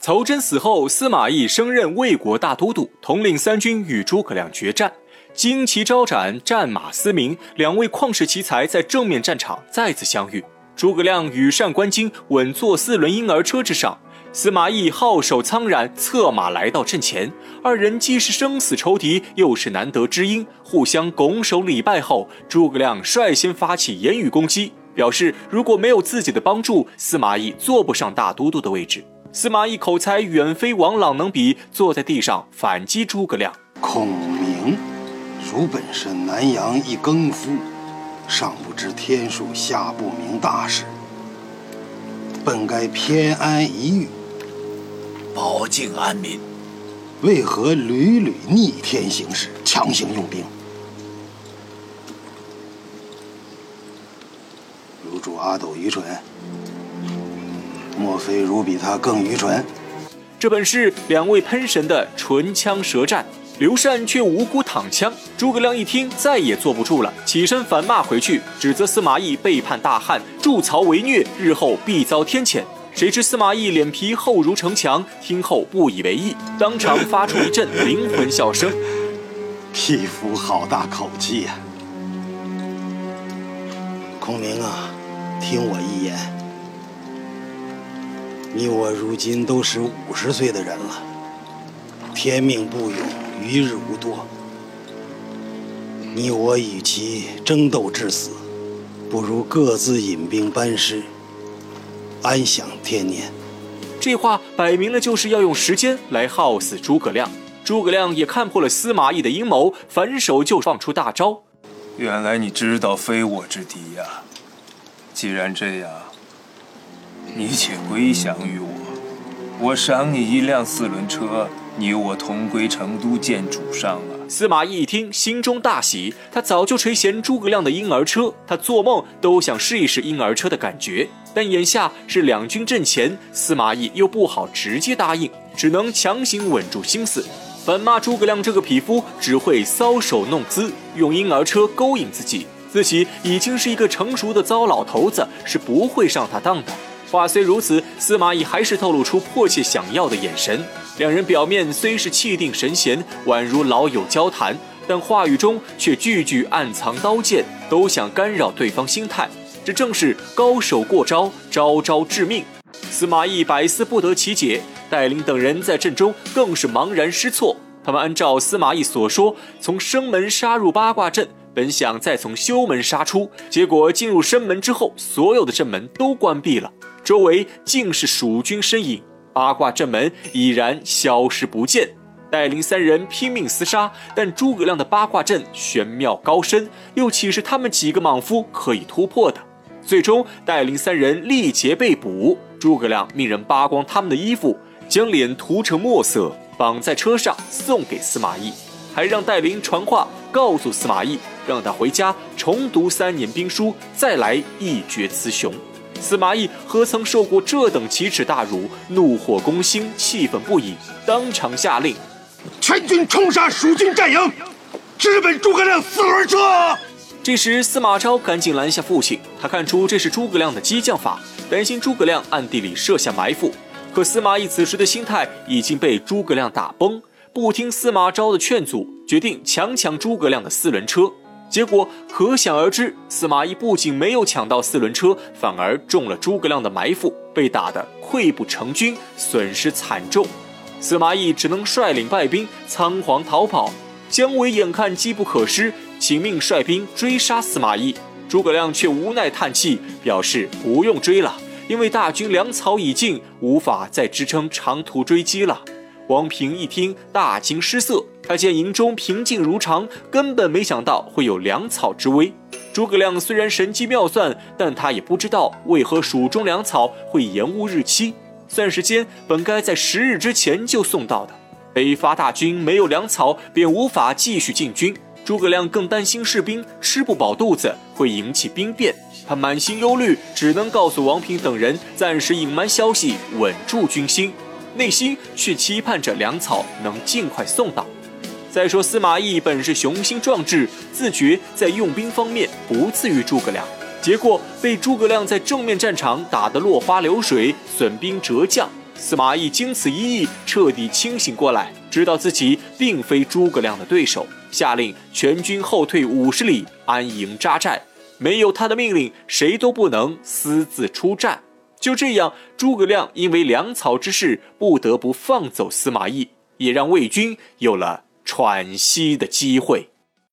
曹真死后，司马懿升任魏国大都督，统领三军与诸葛亮决战。旌旗招展，战马嘶鸣，两位旷世奇才在正面战场再次相遇。诸葛亮羽扇纶巾，稳坐四轮婴儿车之上；司马懿皓首苍然，策马来到阵前。二人既是生死仇敌，又是难得知音，互相拱手礼拜后，诸葛亮率先发起言语攻击，表示如果没有自己的帮助，司马懿坐不上大都督的位置。司马懿口才远非王朗能比，坐在地上反击诸葛亮。孔明。汝本是南阳一耕夫，上不知天数，下不明大事。本该偏安一隅，保境安民。为何屡屡逆天行事，强行用兵？如主阿斗愚蠢，莫非汝比他更愚蠢？这本是两位喷神的唇枪舌战。刘禅却无辜躺枪，诸葛亮一听，再也坐不住了，起身反骂回去，指责司马懿背叛大汉，助曹为虐，日后必遭天谴。谁知司马懿脸皮厚如城墙，听后不以为意，当场发出一阵灵魂笑声：“匹夫好大口气呀！孔明啊，听我一言，你我如今都是五十岁的人了，天命不永。”余日无多，你我与其争斗至死，不如各自引兵班师，安享天年。这话摆明了就是要用时间来耗死诸葛亮。诸葛亮也看破了司马懿的阴谋，反手就放出大招。原来你知道非我之敌呀！既然这样，你且归降于我，我赏你一辆四轮车。你我同归成都见主上了。司马懿一听，心中大喜。他早就垂涎诸葛亮的婴儿车，他做梦都想试一试婴儿车的感觉。但眼下是两军阵前，司马懿又不好直接答应，只能强行稳住心思，反骂诸葛亮这个匹夫只会搔首弄姿，用婴儿车勾引自己。自己已经是一个成熟的糟老头子，是不会上他当的。话虽如此，司马懿还是透露出迫切想要的眼神。两人表面虽是气定神闲，宛如老友交谈，但话语中却句句暗藏刀剑，都想干扰对方心态。这正是高手过招，招招致命。司马懿百思不得其解，戴笠等人在阵中更是茫然失措。他们按照司马懿所说，从生门杀入八卦阵。本想再从修门杀出，结果进入生门之后，所有的阵门都关闭了，周围尽是蜀军身影，八卦阵门已然消失不见。带领三人拼命厮杀，但诸葛亮的八卦阵玄妙高深，又岂是他们几个莽夫可以突破的？最终，带领三人力竭被捕，诸葛亮命人扒光他们的衣服，将脸涂成墨色，绑在车上送给司马懿，还让戴琳传话告诉司马懿。让他回家重读三年兵书，再来一决雌雄。司马懿何曾受过这等奇耻大辱？怒火攻心，气愤不已，当场下令：全军冲杀蜀军战营，直奔诸葛亮四轮车。这时，司马昭赶紧拦下父亲，他看出这是诸葛亮的激将法，担心诸葛亮暗地里设下埋伏。可司马懿此时的心态已经被诸葛亮打崩，不听司马昭的劝阻，决定强抢诸葛亮的四轮车。结果可想而知，司马懿不仅没有抢到四轮车，反而中了诸葛亮的埋伏，被打得溃不成军，损失惨重。司马懿只能率领败兵仓皇逃跑。姜维眼看机不可失，请命率兵追杀司马懿。诸葛亮却无奈叹气，表示不用追了，因为大军粮草已尽，无法再支撑长途追击了。王平一听，大惊失色。他见营中平静如常，根本没想到会有粮草之危。诸葛亮虽然神机妙算，但他也不知道为何蜀中粮草会延误日期。算时间本该在十日之前就送到的。北伐大军没有粮草，便无法继续进军。诸葛亮更担心士兵吃不饱肚子会引起兵变，他满心忧虑，只能告诉王平等人暂时隐瞒消息，稳住军心。内心却期盼着粮草能尽快送到。再说司马懿本是雄心壮志，自觉在用兵方面不次于诸葛亮，结果被诸葛亮在正面战场打得落花流水，损兵折将。司马懿经此一役，彻底清醒过来，知道自己并非诸葛亮的对手，下令全军后退五十里，安营扎寨。没有他的命令，谁都不能私自出战。就这样，诸葛亮因为粮草之事，不得不放走司马懿，也让魏军有了喘息的机会。